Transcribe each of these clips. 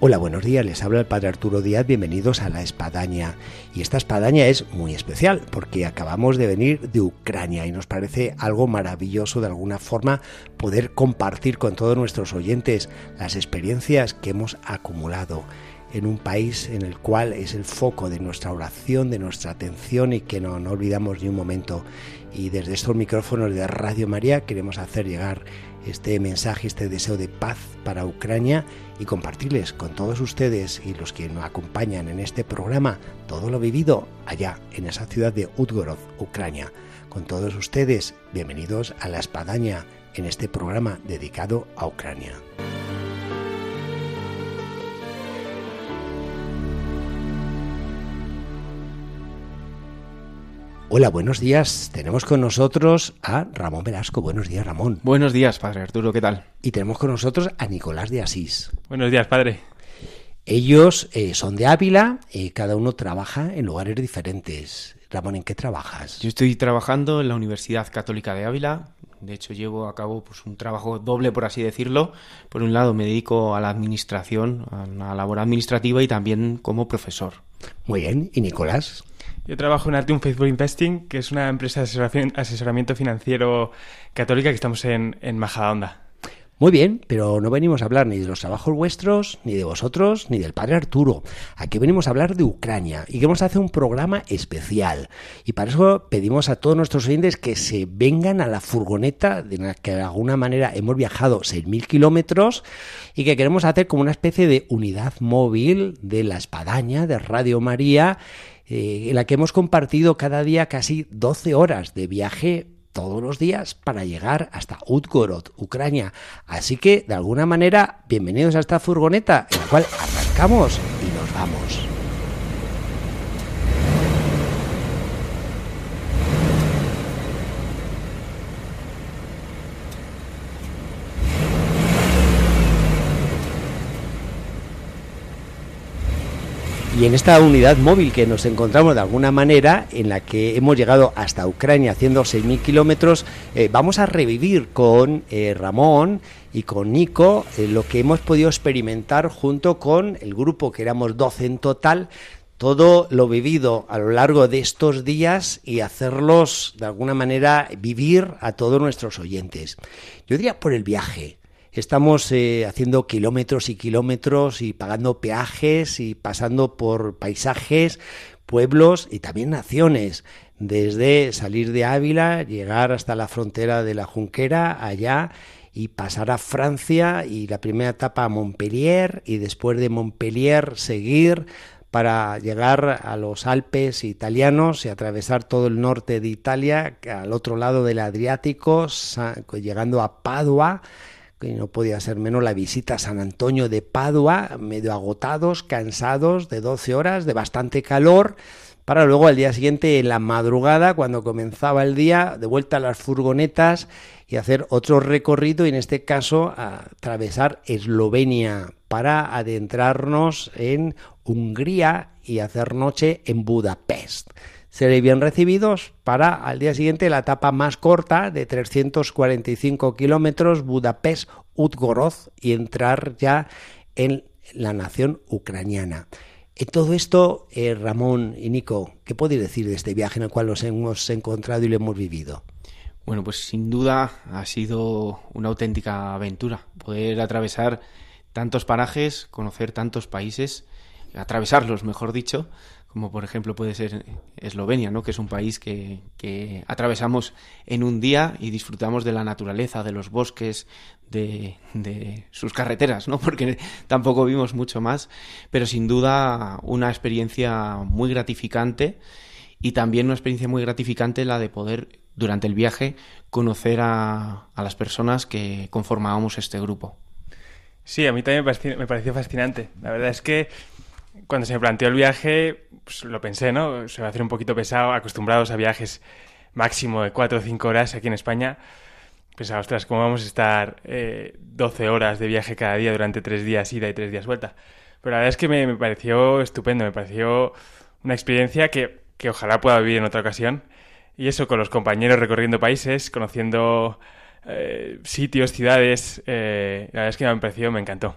Hola, buenos días, les habla el Padre Arturo Díaz, bienvenidos a La Espadaña. Y esta espadaña es muy especial porque acabamos de venir de Ucrania y nos parece algo maravilloso de alguna forma poder compartir con todos nuestros oyentes las experiencias que hemos acumulado en un país en el cual es el foco de nuestra oración, de nuestra atención y que no, olvidamos ni un momento. Y desde estos micrófonos de Radio María queremos hacer llegar este mensaje, este deseo de paz para Ucrania y compartirles con todos ustedes y los que nos acompañan en este programa todo lo vivido allá en esa ciudad de Utgorod, Ucrania. Con todos ustedes, bienvenidos a La Espadaña en este programa dedicado a Ucrania. Hola, buenos días. Tenemos con nosotros a Ramón Velasco. Buenos días, Ramón. Buenos días, padre Arturo, ¿qué tal? Y tenemos con nosotros a Nicolás de Asís. Buenos días, padre. Ellos eh, son de Ávila, y cada uno trabaja en lugares diferentes. Ramón, ¿en qué trabajas? Yo estoy trabajando en la Universidad Católica de Ávila. De hecho, llevo a cabo pues, un trabajo doble, por así decirlo. Por un lado, me dedico a la administración, a la labor administrativa y también como profesor. Muy bien. ¿Y Nicolás? Yo trabajo en Artium Facebook Investing, que es una empresa de asesoramiento financiero católica que estamos en, en Majadahonda. Muy bien, pero no venimos a hablar ni de los trabajos vuestros, ni de vosotros, ni del padre Arturo. Aquí venimos a hablar de Ucrania y queremos hacer un programa especial. Y para eso pedimos a todos nuestros oyentes que se vengan a la furgoneta de la que de alguna manera hemos viajado 6.000 kilómetros y que queremos hacer como una especie de unidad móvil de la espadaña de Radio María eh, en la que hemos compartido cada día casi 12 horas de viaje todos los días para llegar hasta Utgorod, Ucrania. Así que, de alguna manera, bienvenidos a esta furgoneta en la cual arrancamos y nos vamos. Y en esta unidad móvil que nos encontramos de alguna manera, en la que hemos llegado hasta Ucrania haciendo 6.000 kilómetros, eh, vamos a revivir con eh, Ramón y con Nico eh, lo que hemos podido experimentar junto con el grupo, que éramos 12 en total, todo lo vivido a lo largo de estos días y hacerlos de alguna manera vivir a todos nuestros oyentes. Yo diría por el viaje. Estamos eh, haciendo kilómetros y kilómetros y pagando peajes y pasando por paisajes, pueblos y también naciones. Desde salir de Ávila, llegar hasta la frontera de la Junquera, allá, y pasar a Francia y la primera etapa a Montpellier y después de Montpellier seguir para llegar a los Alpes italianos y atravesar todo el norte de Italia, al otro lado del Adriático, llegando a Padua, que no podía ser menos la visita a San Antonio de Padua, medio agotados, cansados de 12 horas, de bastante calor, para luego al día siguiente, en la madrugada, cuando comenzaba el día, de vuelta a las furgonetas y hacer otro recorrido, y en este caso atravesar Eslovenia para adentrarnos en Hungría y hacer noche en Budapest seréis bien recibidos para al día siguiente la etapa más corta de 345 kilómetros, Budapest-Utgorod, y entrar ya en la nación ucraniana. En todo esto, eh, Ramón y Nico, ¿qué podéis decir de este viaje en el cual nos hemos encontrado y lo hemos vivido? Bueno, pues sin duda ha sido una auténtica aventura poder atravesar tantos parajes, conocer tantos países, atravesarlos, mejor dicho, como por ejemplo puede ser Eslovenia, ¿no? que es un país que, atravesamos en un día y disfrutamos de la naturaleza, de los bosques, de, de, sus carreteras, ¿no? porque tampoco vimos mucho más, pero sin duda una experiencia muy gratificante y también una experiencia muy gratificante la de poder durante el viaje conocer a, a las personas que conformábamos este grupo. Sí, a mí también me pareció fascinante. La verdad es que cuando se me planteó el viaje, pues lo pensé, ¿no? Se va a hacer un poquito pesado, acostumbrados a viajes máximo de cuatro o cinco horas aquí en España. pensaba, ostras, ¿cómo vamos a estar eh, 12 horas de viaje cada día durante tres días ida y tres días vuelta? Pero la verdad es que me, me pareció estupendo, me pareció una experiencia que, que ojalá pueda vivir en otra ocasión. Y eso, con los compañeros recorriendo países, conociendo eh, sitios, ciudades, eh, la verdad es que me pareció, me encantó.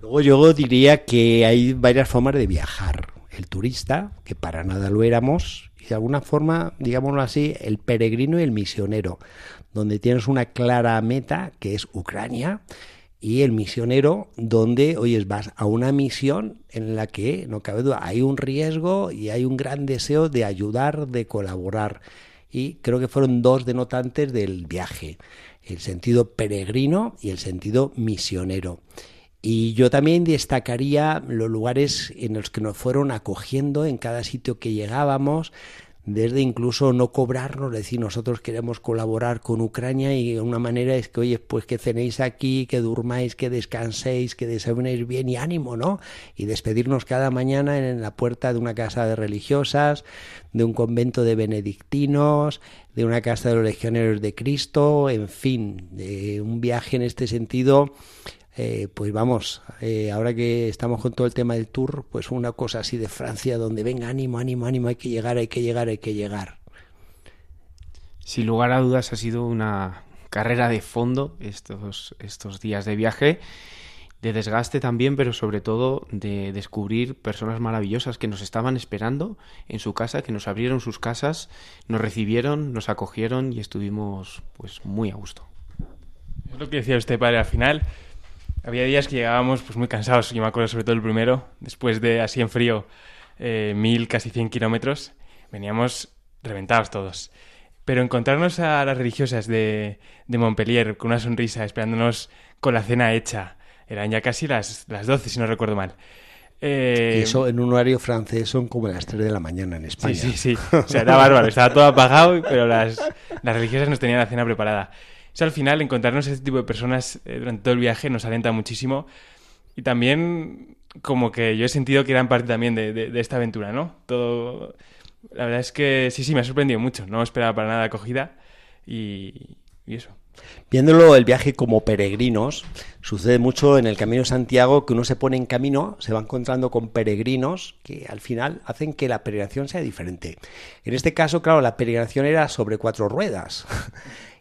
Luego yo diría que hay varias formas de viajar. El turista, que para nada lo éramos, y de alguna forma, digámoslo así, el peregrino y el misionero, donde tienes una clara meta, que es Ucrania, y el misionero, donde, oyes, vas a una misión en la que, no cabe duda, hay un riesgo y hay un gran deseo de ayudar, de colaborar. Y creo que fueron dos denotantes del viaje, el sentido peregrino y el sentido misionero. Y yo también destacaría los lugares en los que nos fueron acogiendo en cada sitio que llegábamos, desde incluso no cobrarnos, decir nosotros queremos colaborar con Ucrania y una manera es que, oye, pues que cenéis aquí, que durmáis, que descanséis, que desayunéis bien y ánimo, ¿no? Y despedirnos cada mañana en la puerta de una casa de religiosas, de un convento de benedictinos, de una casa de los legioneros de Cristo, en fin, de un viaje en este sentido eh, pues vamos, eh, ahora que estamos con todo el tema del tour, pues una cosa así de Francia, donde venga ánimo, ánimo, ánimo, hay que llegar, hay que llegar, hay que llegar. Sin lugar a dudas ha sido una carrera de fondo estos, estos días de viaje, de desgaste también, pero sobre todo de descubrir personas maravillosas que nos estaban esperando en su casa, que nos abrieron sus casas, nos recibieron, nos acogieron y estuvimos pues muy a gusto. Es lo que decía usted, padre, al final había días que llegábamos pues muy cansados, yo me acuerdo sobre todo el primero, después de así en frío, eh, mil, casi cien kilómetros, veníamos reventados todos. Pero encontrarnos a las religiosas de, de Montpellier con una sonrisa, esperándonos con la cena hecha, eran ya casi las, las 12, si no recuerdo mal. Eh... Y eso en un horario francés son como las 3 de la mañana en España. Sí, sí, sí. O sea, era bárbaro, estaba todo apagado, pero las, las religiosas nos tenían la cena preparada. Eso al final, encontrarnos este tipo de personas eh, durante todo el viaje nos alenta muchísimo. Y también como que yo he sentido que eran parte también de esta aventura, ¿no? Todo... La verdad es que sí, sí, me ha sorprendido mucho. No esperaba para nada acogida y, y eso. Viéndolo el viaje como peregrinos, sucede mucho en el Camino de Santiago que uno se pone en camino, se va encontrando con peregrinos que al final hacen que la peregrinación sea diferente. En este caso, claro, la peregrinación era sobre cuatro ruedas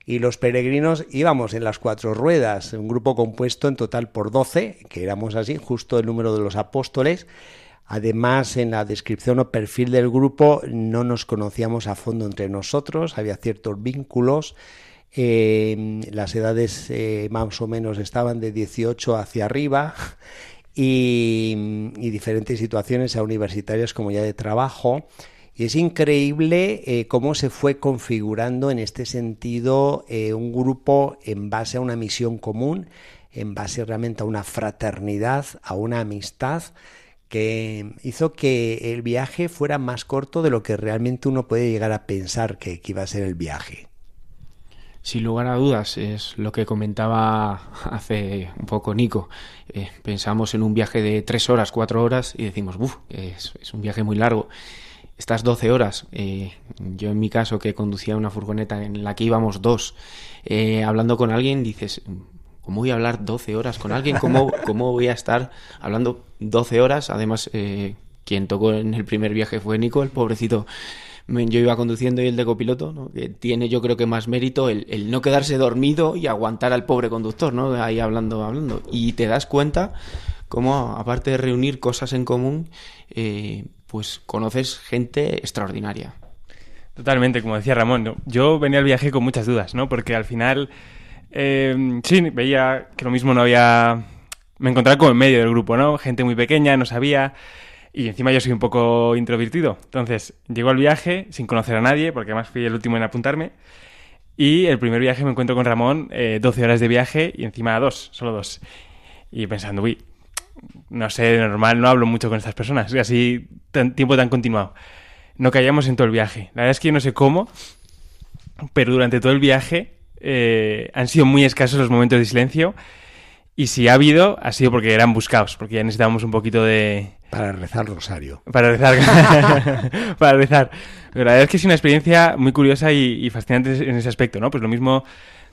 y los peregrinos íbamos en las cuatro ruedas, un grupo compuesto en total por doce, que éramos así, justo el número de los apóstoles. Además, en la descripción o perfil del grupo no nos conocíamos a fondo entre nosotros, había ciertos vínculos. Eh, las edades eh, más o menos estaban de 18 hacia arriba y, y diferentes situaciones a universitarias como ya de trabajo. Y es increíble eh, cómo se fue configurando en este sentido eh, un grupo en base a una misión común, en base realmente a una fraternidad, a una amistad que hizo que el viaje fuera más corto de lo que realmente uno puede llegar a pensar que, iba a ser el viaje. Sin lugar a dudas, es lo que comentaba hace un poco Nico. Eh, pensamos en un viaje de tres horas, cuatro horas y decimos, uff, es un viaje muy largo estas 12 horas, eh, yo en mi caso que conducía una furgoneta en la que íbamos dos, eh, hablando con alguien, dices, ¿cómo voy a hablar 12 horas con alguien? ¿Cómo, cómo voy a estar hablando 12 horas? Además, eh, quien tocó en el primer viaje fue Nico, el pobrecito. Yo iba conduciendo y el de copiloto, ¿no? que tiene yo creo que más mérito el, el, no quedarse dormido y aguantar al pobre conductor, ¿no? ahí hablando, hablando. Y te das cuenta cómo, aparte de reunir cosas en común, eh, pues conoces gente extraordinaria. Totalmente, como decía Ramón, yo venía al viaje con muchas dudas, ¿no? Porque al final, eh, sí, veía que lo mismo no había... Me encontraba como en medio del grupo, ¿no? Gente muy pequeña, no sabía... Y encima yo soy un poco introvertido. Entonces, llego al viaje sin conocer a nadie, porque además fui el último en apuntarme. Y el primer viaje me encuentro con Ramón, eh, 12 horas de viaje y encima dos, solo dos. Y pensando, uy, no sé, normal no hablo mucho con estas personas, así tan, tiempo tan continuado. No callamos en todo el viaje. La verdad es que yo no sé cómo, pero durante todo el viaje eh, han sido muy escasos los momentos de silencio. Y si ha habido, ha sido porque eran buscados, porque ya necesitábamos un poquito de... Para rezar rosario. Para rezar. para rezar. Pero la verdad es que es una experiencia muy curiosa y, y fascinante en ese aspecto, ¿no? Pues lo mismo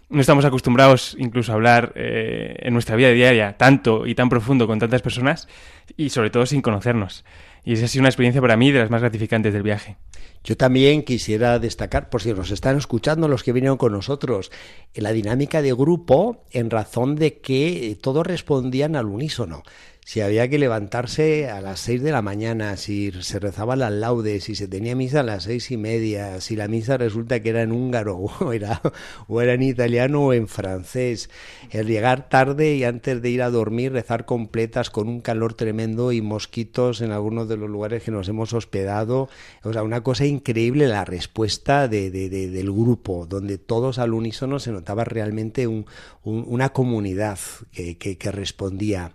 no estamos acostumbrados incluso a hablar eh, en nuestra vida diaria tanto y tan profundo con tantas personas y sobre todo sin conocernos. Y esa ha sido una experiencia para mí de las más gratificantes del viaje. Yo también quisiera destacar, por si nos están escuchando los que vinieron con nosotros, la dinámica de grupo en razón de que todos respondían al unísono si había que levantarse a las seis de la mañana, si se rezaban las laudes, si se tenía misa a las seis y media, si la misa resulta que era en húngaro o era, o era en italiano o en francés, el llegar tarde y antes de ir a dormir rezar completas con un calor tremendo y mosquitos en algunos de los lugares que nos hemos hospedado, o sea, una cosa increíble la respuesta de, del grupo, donde todos al unísono se notaba realmente una comunidad que, que respondía.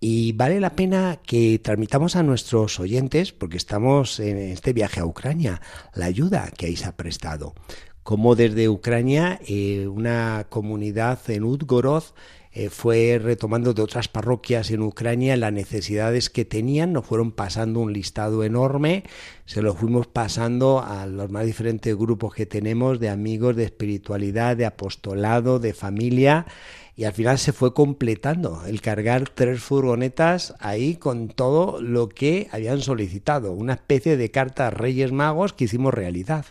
Y vale la pena que transmitamos a nuestros oyentes, porque estamos en este viaje a Ucrania, la ayuda que ahí se ha prestado. Como desde Ucrania, eh, una comunidad en Udgorod eh, fue retomando de otras parroquias en Ucrania las necesidades que tenían, nos fueron pasando un listado enorme, se lo fuimos pasando a los más diferentes grupos que tenemos de amigos, de espiritualidad, de apostolado, de familia, y al final se fue completando el cargar tres furgonetas ahí con todo lo que habían solicitado, una especie de carta a Reyes Magos que hicimos realidad.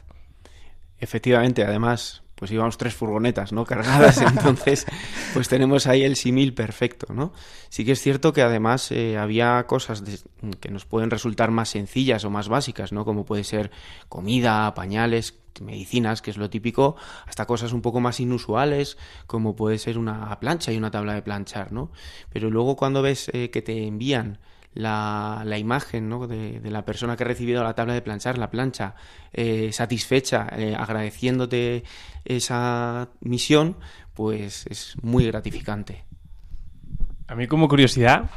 Efectivamente, además, pues íbamos tres furgonetas, ¿no? Cargadas, entonces, pues tenemos ahí el simil perfecto, ¿no? Sí que es cierto que además eh, había cosas que nos pueden resultar más sencillas o más básicas, ¿no? Como puede ser comida, pañales, medicinas, que es lo típico, hasta cosas un poco más inusuales, como puede ser una plancha y una tabla de planchar, ¿no? Pero luego cuando ves eh, que te envían la, la imagen ¿no? de, la persona que ha recibido la tabla de planchar, la plancha, eh, satisfecha, eh, agradeciéndote esa misión, pues es muy gratificante. A mí como curiosidad,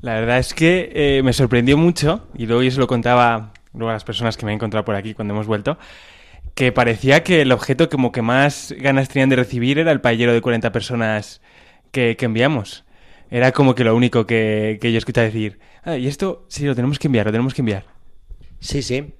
la verdad es que me sorprendió mucho, y luego se lo contaba luego a las personas que me he encontrado por aquí cuando hemos vuelto, que parecía que el objeto como que más ganas tenían de recibir era el paellero de 40 personas que, enviamos. Era como que lo único que, yo escuchaba decir, ah, y esto sí, lo tenemos que enviar, lo tenemos que enviar. Sí, sí.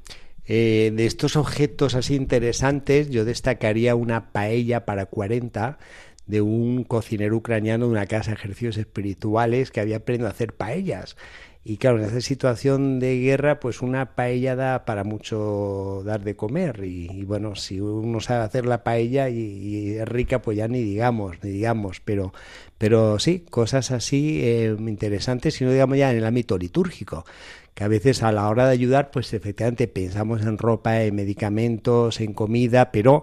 Eh, de estos objetos así interesantes, yo destacaría una paella para 40 de un cocinero ucraniano de una casa de ejercicios espirituales que había aprendido a hacer paellas. Y claro, en esa situación de guerra, pues una paella da para mucho dar de comer. Y, bueno, si uno sabe hacer la paella y, es rica, pues ya ni digamos, ni digamos. Pero, pero sí, cosas así eh, interesantes, si no digamos ya en el ámbito litúrgico que a veces a la hora de ayudar, pues efectivamente pensamos en ropa, en medicamentos, en comida, pero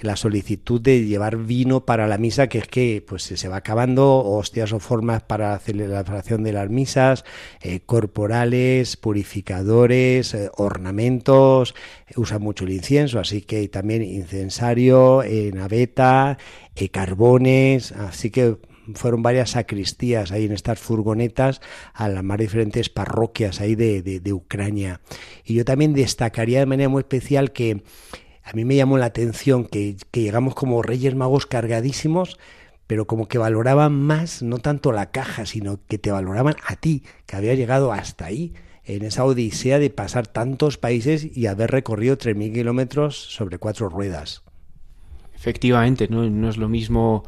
la solicitud de llevar vino para la misa, que es que pues se va acabando, hostias o formas para la celebración de las misas, eh, corporales, purificadores, eh, ornamentos, usa mucho el incienso, así que también incensario, eh, naveta, carbones, así que fueron varias sacristías ahí en estas furgonetas a las más diferentes parroquias ahí de, de, Ucrania. Y yo también destacaría de manera muy especial que a mí me llamó la atención que, que llegamos como reyes magos cargadísimos, pero como que valoraban más no tanto la caja, sino que te valoraban a ti, que había llegado hasta ahí en esa odisea de pasar tantos países y haber recorrido 3.000 kilómetros sobre cuatro ruedas. Efectivamente, ¿no? no es lo mismo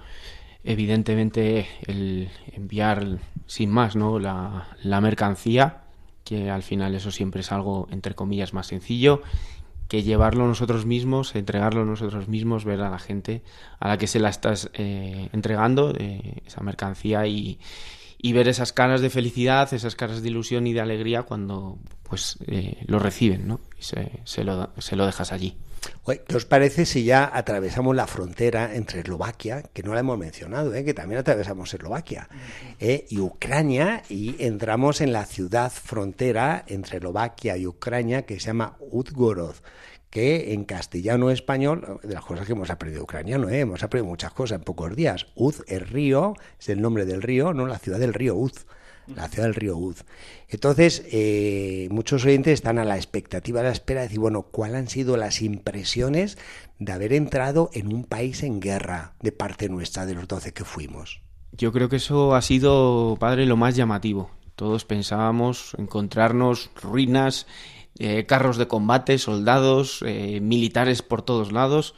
evidentemente el enviar sin más ¿no? la, mercancía, que al final eso siempre es algo entre comillas más sencillo, que llevarlo nosotros mismos, entregarlo nosotros mismos, ver a la gente a la que se la estás eh, entregando, eh, esa mercancía y, y, ver esas caras de felicidad, esas caras de ilusión y de alegría cuando pues eh, lo reciben ¿no? y se, lo, se lo dejas allí. ¿Qué os parece si ya atravesamos la frontera entre Eslovaquia, que no la hemos mencionado, ¿eh? que también atravesamos Eslovaquia, ¿eh? y Ucrania, y entramos en la ciudad frontera entre Eslovaquia y Ucrania que se llama Udgorod? Que en castellano español, de las cosas que hemos aprendido ucraniano, ¿eh? hemos aprendido muchas cosas en pocos días. Uz, el río, es el nombre del río, no la ciudad del río Uz la ciudad del río Uz. Entonces, eh, muchos oyentes están a la expectativa, a la espera de decir, bueno, ¿cuáles han sido las impresiones de haber entrado en un país en guerra de parte nuestra, de los 12 que fuimos? Yo creo que eso ha sido, padre, lo más llamativo. Todos pensábamos encontrarnos ruinas, eh, carros de combate, soldados, eh, militares por todos lados,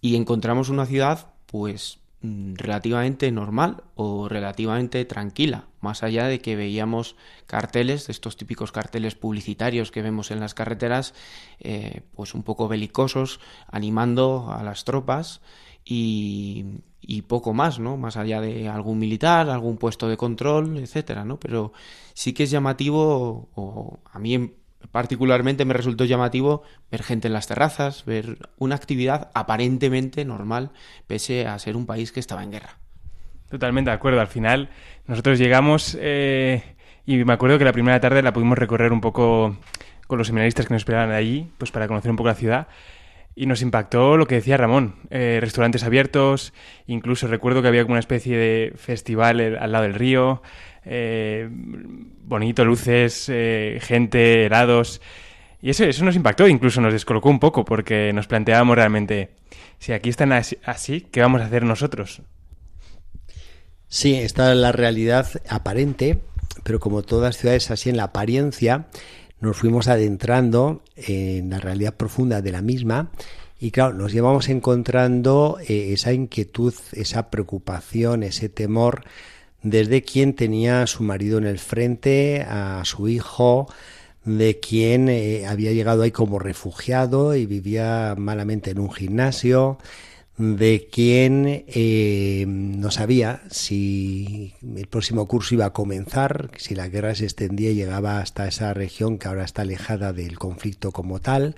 y encontramos una ciudad pues mm, relativamente normal o relativamente tranquila, más allá de que veíamos carteles, estos típicos carteles publicitarios que vemos en las carreteras, eh, pues un poco belicosos, animando a las tropas y, y, poco más, ¿no? Más allá de algún militar, algún puesto de control, etcétera, ¿no? Pero sí que es llamativo, o a mí particularmente me resultó llamativo ver gente en las terrazas, ver una actividad aparentemente normal, pese a ser un país que estaba en guerra. Totalmente de acuerdo. Al final, nosotros llegamos eh, y me acuerdo que la primera tarde la pudimos recorrer un poco con los seminaristas que nos esperaban allí, pues para conocer un poco la ciudad. Y nos impactó lo que decía Ramón, eh, restaurantes abiertos, incluso recuerdo que había como una especie de festival al lado del río, eh, bonito, luces, eh, gente, helados. Y eso, eso nos impactó, incluso nos descolocó un poco, porque nos planteábamos realmente, si aquí están así, ¿qué vamos a hacer nosotros? Sí, esta es la realidad aparente, pero como todas ciudades así en la apariencia, nos fuimos adentrando en la realidad profunda de la misma y claro, nos llevamos encontrando eh, esa inquietud, esa preocupación, ese temor desde quien tenía a su marido en el frente, a su hijo, de quien eh, había llegado ahí como refugiado y vivía malamente en un gimnasio, de quien eh, no sabía si el próximo curso iba a comenzar, si la guerra se extendía y llegaba hasta esa región que ahora está alejada del conflicto como tal,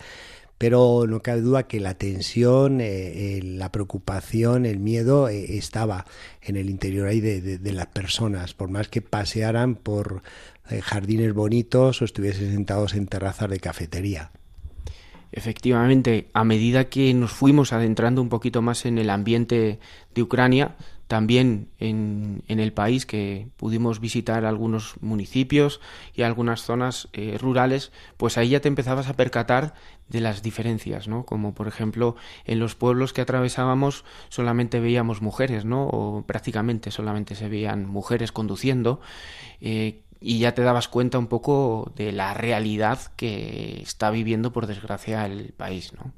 pero no cabe duda que la tensión, eh, la preocupación, el miedo eh, estaba en el interior ahí de, de, las personas, por más que pasearan por jardines bonitos o estuviesen sentados en terrazas de cafetería. Efectivamente, a medida que nos fuimos adentrando un poquito más en el ambiente de Ucrania, también en, en el país que pudimos visitar algunos municipios y algunas zonas eh, rurales, pues ahí ya te empezabas a percatar de las diferencias, ¿no? Como por ejemplo en los pueblos que atravesábamos solamente veíamos mujeres, ¿no? O prácticamente solamente se veían mujeres conduciendo. Eh, y ya te dabas cuenta un poco de la realidad que está viviendo, por desgracia, el país, ¿no?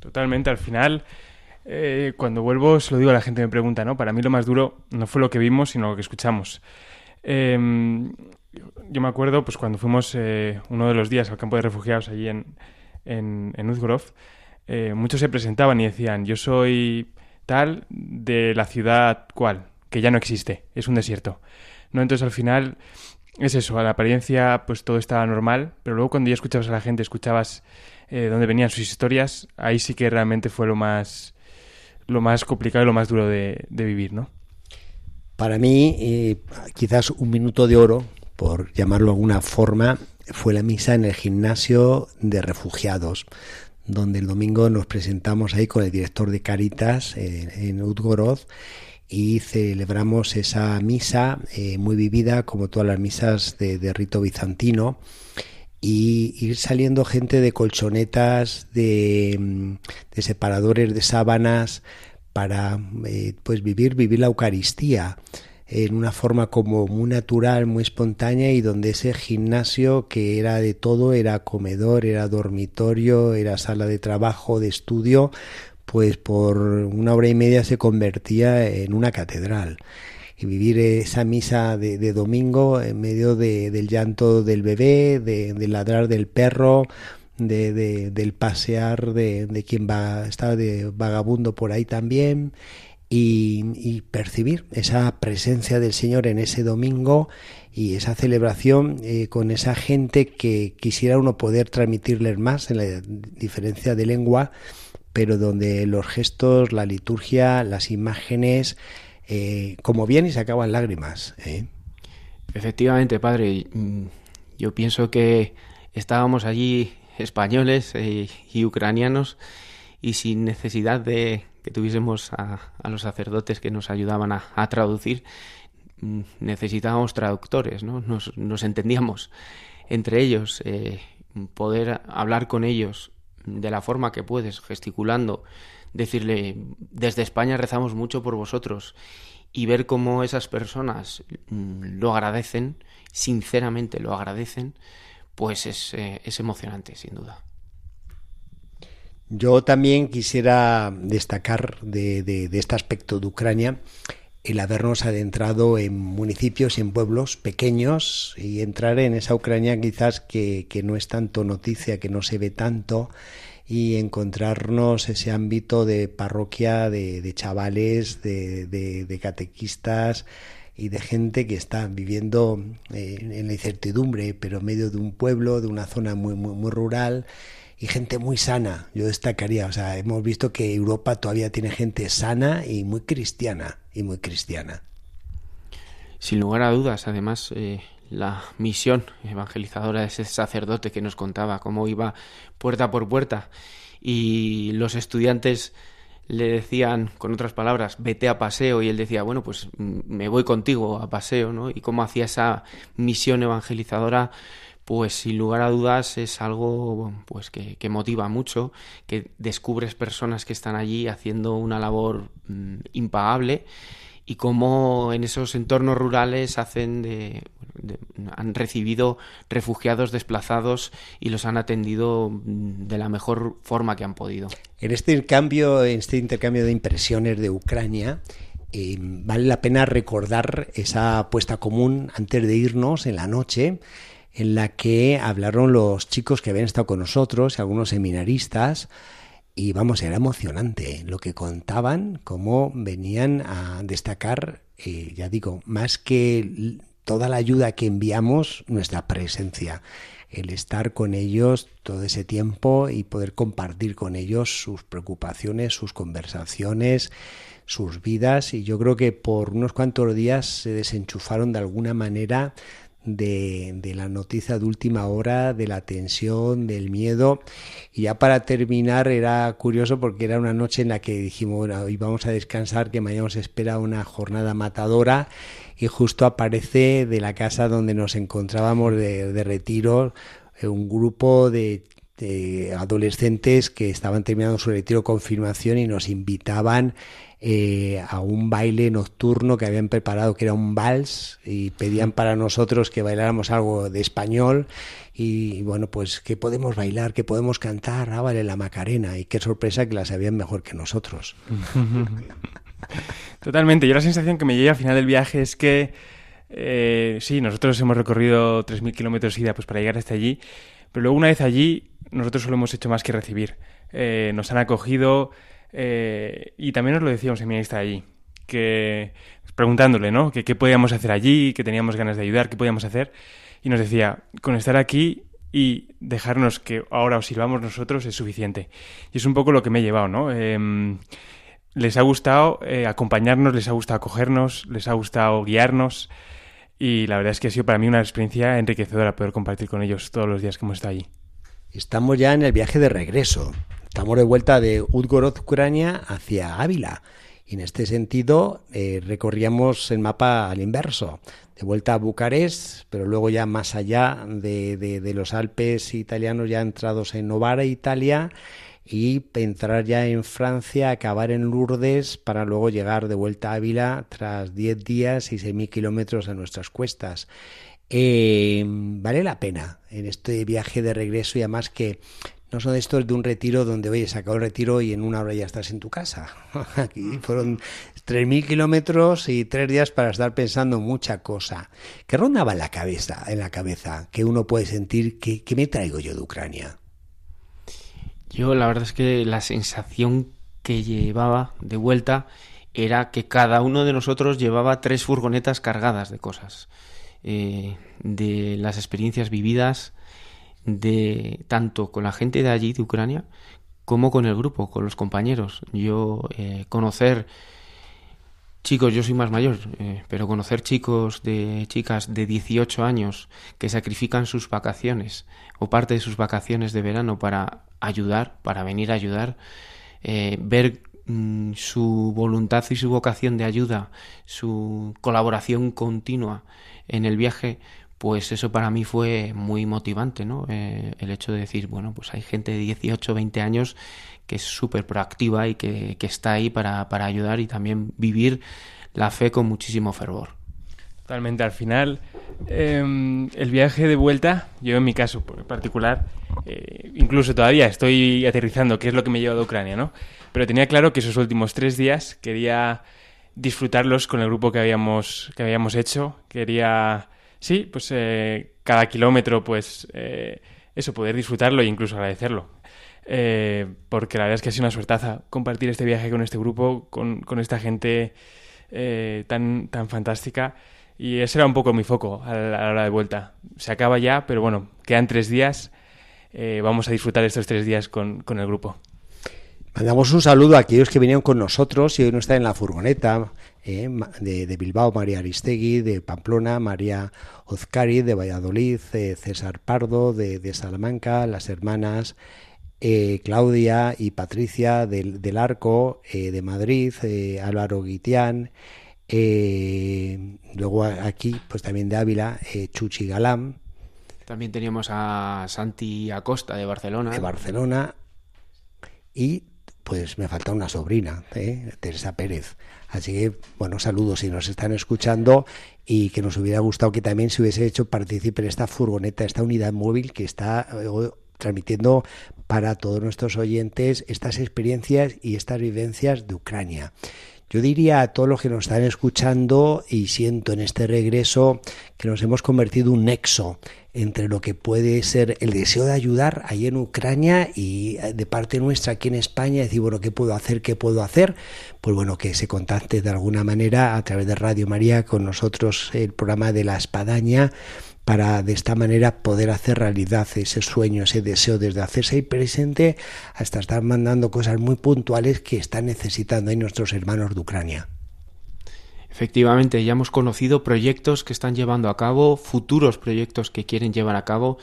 Totalmente, al final, eh, cuando vuelvo, se lo digo a la gente me pregunta, ¿no? Para mí lo más duro no fue lo que vimos, sino lo que escuchamos. Em, yo me acuerdo, pues cuando fuimos eh, uno de los días al campo de refugiados allí en, en, en eh, muchos se presentaban y decían, yo soy tal de la ciudad cual, que ya no existe, es un desierto. ¿No? Entonces al final es eso, a la apariencia pues todo estaba normal, pero luego cuando ya escuchabas a la gente, escuchabas eh, dónde venían sus historias, ahí sí que realmente fue lo más, lo más complicado y lo más duro de, vivir, ¿no? Para mí, eh, quizás un minuto de oro, por llamarlo de alguna forma, fue la misa en el gimnasio de refugiados, donde el domingo nos presentamos ahí con el director de Caritas eh, en Udgorod y celebramos esa misa eh, muy vivida como todas las misas de, rito bizantino y ir saliendo gente de colchonetas, de, mm, de separadores de sábanas para eh, pues vivir vivir la Eucaristía en una forma como muy natural, muy espontánea y donde ese gimnasio que era de todo, era comedor, era dormitorio, era sala de trabajo, de estudio, pues por una hora y media se convertía en una catedral. Y vivir esa misa de, domingo en medio del llanto del bebé, del ladrar del perro, de, del pasear de, quien va, está de vagabundo por ahí también, y, percibir esa presencia del Señor en ese domingo y esa celebración eh, con esa gente que quisiera uno poder transmitirles más en la diferencia de lengua pero donde los gestos, la liturgia, las imágenes, eh, como bien y se acaban lágrimas. ¿eh? Efectivamente, padre. Mm, yo pienso que estábamos allí españoles eh, y ucranianos y sin necesidad de que tuviésemos a, los sacerdotes que nos ayudaban a, traducir, mm, necesitábamos traductores, ¿no? Nos, nos entendíamos entre ellos, poder hablar con ellos de la forma que puedes, gesticulando, decirle, desde España rezamos mucho por vosotros y ver cómo esas personas mm, lo agradecen, sinceramente lo agradecen, pues es, eh, es emocionante, sin duda. Yo también quisiera destacar de, este aspecto de Ucrania el habernos adentrado en municipios y en pueblos pequeños y entrar en esa Ucrania quizás que, no es tanto noticia, que no se ve tanto, y encontrarnos ese ámbito de parroquia, de, chavales, de, catequistas y de gente que está viviendo eh, en la incertidumbre, pero en medio de un pueblo, de una zona muy, muy, muy rural y gente muy sana, yo destacaría. O sea, hemos visto que Europa todavía tiene gente sana y muy cristiana, y muy cristiana. Sin lugar a dudas, además, eh, la misión evangelizadora de ese sacerdote que nos contaba cómo iba puerta por puerta y los estudiantes le decían, con otras palabras, vete a paseo y él decía, bueno, pues mm, me voy contigo a paseo, ¿no? Y cómo hacía esa misión evangelizadora pues sin lugar a dudas es algo pues que, motiva mucho, que descubres personas que están allí haciendo una labor mm, impagable y cómo en esos entornos rurales hacen de, han recibido refugiados desplazados y los han atendido mm, de la mejor forma que han podido. En este intercambio, en este intercambio de impresiones de Ucrania, eh, vale la pena recordar esa apuesta común antes de irnos en la noche en la que hablaron los chicos que habían estado con nosotros, algunos seminaristas, y vamos, era emocionante lo que contaban, cómo venían a destacar, eh, ya digo, más que toda la ayuda que enviamos, nuestra presencia, el estar con ellos todo ese tiempo y poder compartir con ellos sus preocupaciones, sus conversaciones, sus vidas, y yo creo que por unos cuantos días se desenchufaron de alguna manera de, la noticia de última hora, de la tensión, del miedo. Y ya para terminar era curioso porque era una noche en la que dijimos, bueno, vamos a descansar, que mañana nos espera una jornada matadora y justo aparece de la casa donde nos encontrábamos de, de retiro eh, un grupo de adolescentes que estaban terminando su retiro confirmación y nos invitaban eh, a un baile nocturno que habían preparado, que era un vals, y pedían para nosotros que bailáramos algo de español. Y, bueno, pues que podemos bailar, que podemos cantar, ah, vale, la Macarena. Y qué sorpresa que la sabían mejor que nosotros. Totalmente. Yo la sensación que me llega al final del viaje es que eh, sí, nosotros hemos recorrido 3.000 kilómetros ida pues, para llegar hasta allí, pero luego una vez allí, nosotros solo hemos hecho más que recibir. Eh, nos han acogido, eh, y también nos lo decía un seminarista allí, que preguntándole, ¿no? Que qué podíamos hacer allí, que teníamos ganas de ayudar, qué podíamos hacer. Y nos decía, con estar aquí y dejarnos que ahora os sirvamos nosotros es suficiente. Y es un poco lo que me he llevado, ¿no? Em, les ha gustado eh, acompañarnos, les ha gustado acogernos, les ha gustado guiarnos. Y la verdad es que ha sido para mí una experiencia enriquecedora poder compartir con ellos todos los días que hemos estado allí. Estamos ya en el viaje de regreso. Estamos de vuelta de Udgorod, Ucrania, hacia Ávila. Y en este sentido eh, recorríamos el mapa al inverso, de vuelta a Bucarest, pero luego ya más allá de, de, los Alpes italianos, ya entrados en Novara, Italia, y entrar ya en Francia, acabar en Lourdes, para luego llegar de vuelta a Ávila tras 10 días y 6.000 kilómetros a nuestras cuestas. Eh, vale la pena en este viaje de regreso y además que no son estos de un retiro donde, oye, se acabó el retiro y en una hora ya estás en tu casa. Aquí fueron 3.000 kilómetros y tres días para estar pensando mucha cosa. ¿Qué rondaba en la cabeza, en la cabeza que uno puede sentir que, me traigo yo de Ucrania? Yo la verdad es que la sensación que llevaba de vuelta era que cada uno de nosotros llevaba tres furgonetas cargadas de cosas. Eh, de las experiencias vividas, de tanto con la gente de allí, de Ucrania, como con el grupo, con los compañeros. Yo eh, conocer chicos, yo soy más mayor, eh, pero conocer chicos de chicas de 18 años que sacrifican sus vacaciones o parte de sus vacaciones de verano para ayudar, para venir a ayudar, eh, ver mm, su voluntad y su vocación de ayuda, su colaboración continua en el viaje, pues eso para mí fue muy motivante, ¿no? Eh, el hecho de decir, bueno, pues hay gente de 18, 20 años que es súper proactiva y que, está ahí para, ayudar y también vivir la fe con muchísimo fervor. Totalmente, al final, em, el viaje de vuelta, yo en mi caso particular, eh, incluso todavía estoy aterrizando qué es lo que me lleva de Ucrania, ¿no? Pero tenía claro que esos últimos tres días quería disfrutarlos con el grupo que habíamos, que habíamos hecho. Quería, sí, pues eh, cada kilómetro, pues eh, eso, poder disfrutarlo e incluso agradecerlo. porque la verdad es que ha sido una suertaza compartir este viaje con este grupo, con, con esta gente tan, tan fantástica. Y ese era un poco mi foco a la hora de vuelta. Se acaba ya, pero bueno, quedan tres días eh, vamos a disfrutar estos tres días con, el grupo. Mandamos un saludo a aquellos que vinieron con nosotros y hoy no están en la furgoneta, eh, de, Bilbao, María Aristegui, de Pamplona, María Ozcari, de Valladolid, eh, César Pardo, de, Salamanca, las hermanas Claudia y Patricia del, del Arco, de Madrid, Álvaro Guitián, luego aquí, pues también de Ávila, Chuchi Galán, también teníamos a Santi Acosta de Barcelona. De Barcelona. Y pues me falta una sobrina, ¿eh? Teresa Pérez. Así que, bueno, saludos si nos están escuchando y que nos hubiera gustado que también se hubiese hecho partícipe esta furgoneta, esta unidad móvil que está eh, transmitiendo para todos nuestros oyentes estas experiencias y estas vivencias de Ucrania. Yo diría a todos los que nos están escuchando y siento en este regreso que nos hemos convertido un nexo entre lo que puede ser el deseo de ayudar ahí en Ucrania y eh, de parte nuestra aquí en España, decir, bueno, ¿qué puedo hacer? ¿Qué puedo hacer? Pues bueno, que se contacte de alguna manera a través de Radio María con nosotros el programa de la espadaña para de esta manera poder hacer realidad ese sueño, ese deseo, desde hacerse ahí presente hasta estar mandando cosas muy puntuales que están necesitando ahí nuestros hermanos de Ucrania. Efectivamente, ya hemos conocido proyectos que están llevando a cabo, futuros proyectos que quieren llevar a cabo.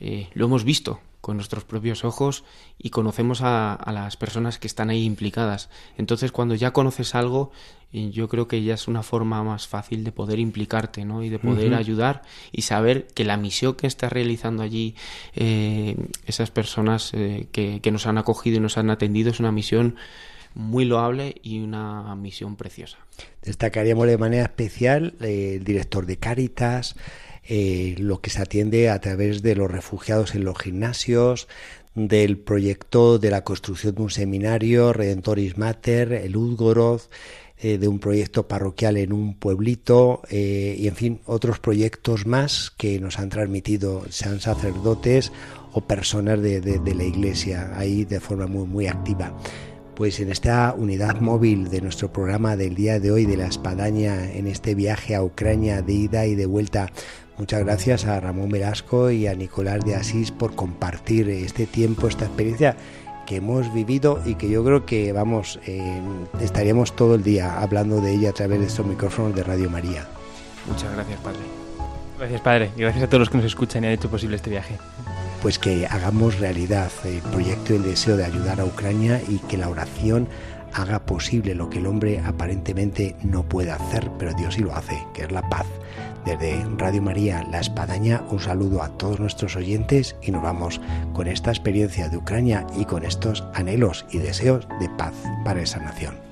Eh, lo hemos visto con nuestros propios ojos y conocemos a, las personas que están ahí implicadas. Entonces, cuando ya conoces algo, eh, yo creo que ya es una forma más fácil de poder implicarte, ¿no? Y de poder ayudar y saber que la misión que está realizando allí eh, esas personas eh, que, que nos han acogido y nos han atendido es una misión muy loable y una misión preciosa. Destacaríamos de manera especial el director de Cáritas, eh, lo que se atiende a través de los refugiados en los gimnasios, del proyecto de la construcción de un seminario, Redentoris Mater, el Udgorod, eh, de un proyecto parroquial en un pueblito eh, y en fin otros proyectos más que nos han transmitido sean sacerdotes o personas de, de la iglesia ahí de forma muy muy activa pues en esta unidad móvil de nuestro programa del día de hoy de la espadaña en este viaje a Ucrania de ida y de vuelta Muchas gracias a Ramón Velasco y a Nicolás de Asís por compartir este tiempo, esta experiencia que hemos vivido y que yo creo que vamos, eh, estaríamos todo el día hablando de ella a través de estos micrófonos de Radio María. Muchas gracias, Padre. Gracias, Padre, y gracias a todos los que nos escuchan y han hecho posible este viaje. Pues que hagamos realidad el proyecto y el deseo de ayudar a Ucrania y que la oración haga posible lo que el hombre aparentemente no puede hacer, pero Dios sí lo hace, que es la paz. Desde Radio María La Espadaña, un saludo a todos nuestros oyentes y nos vamos con esta experiencia de Ucrania y con estos anhelos y deseos de paz para esa nación.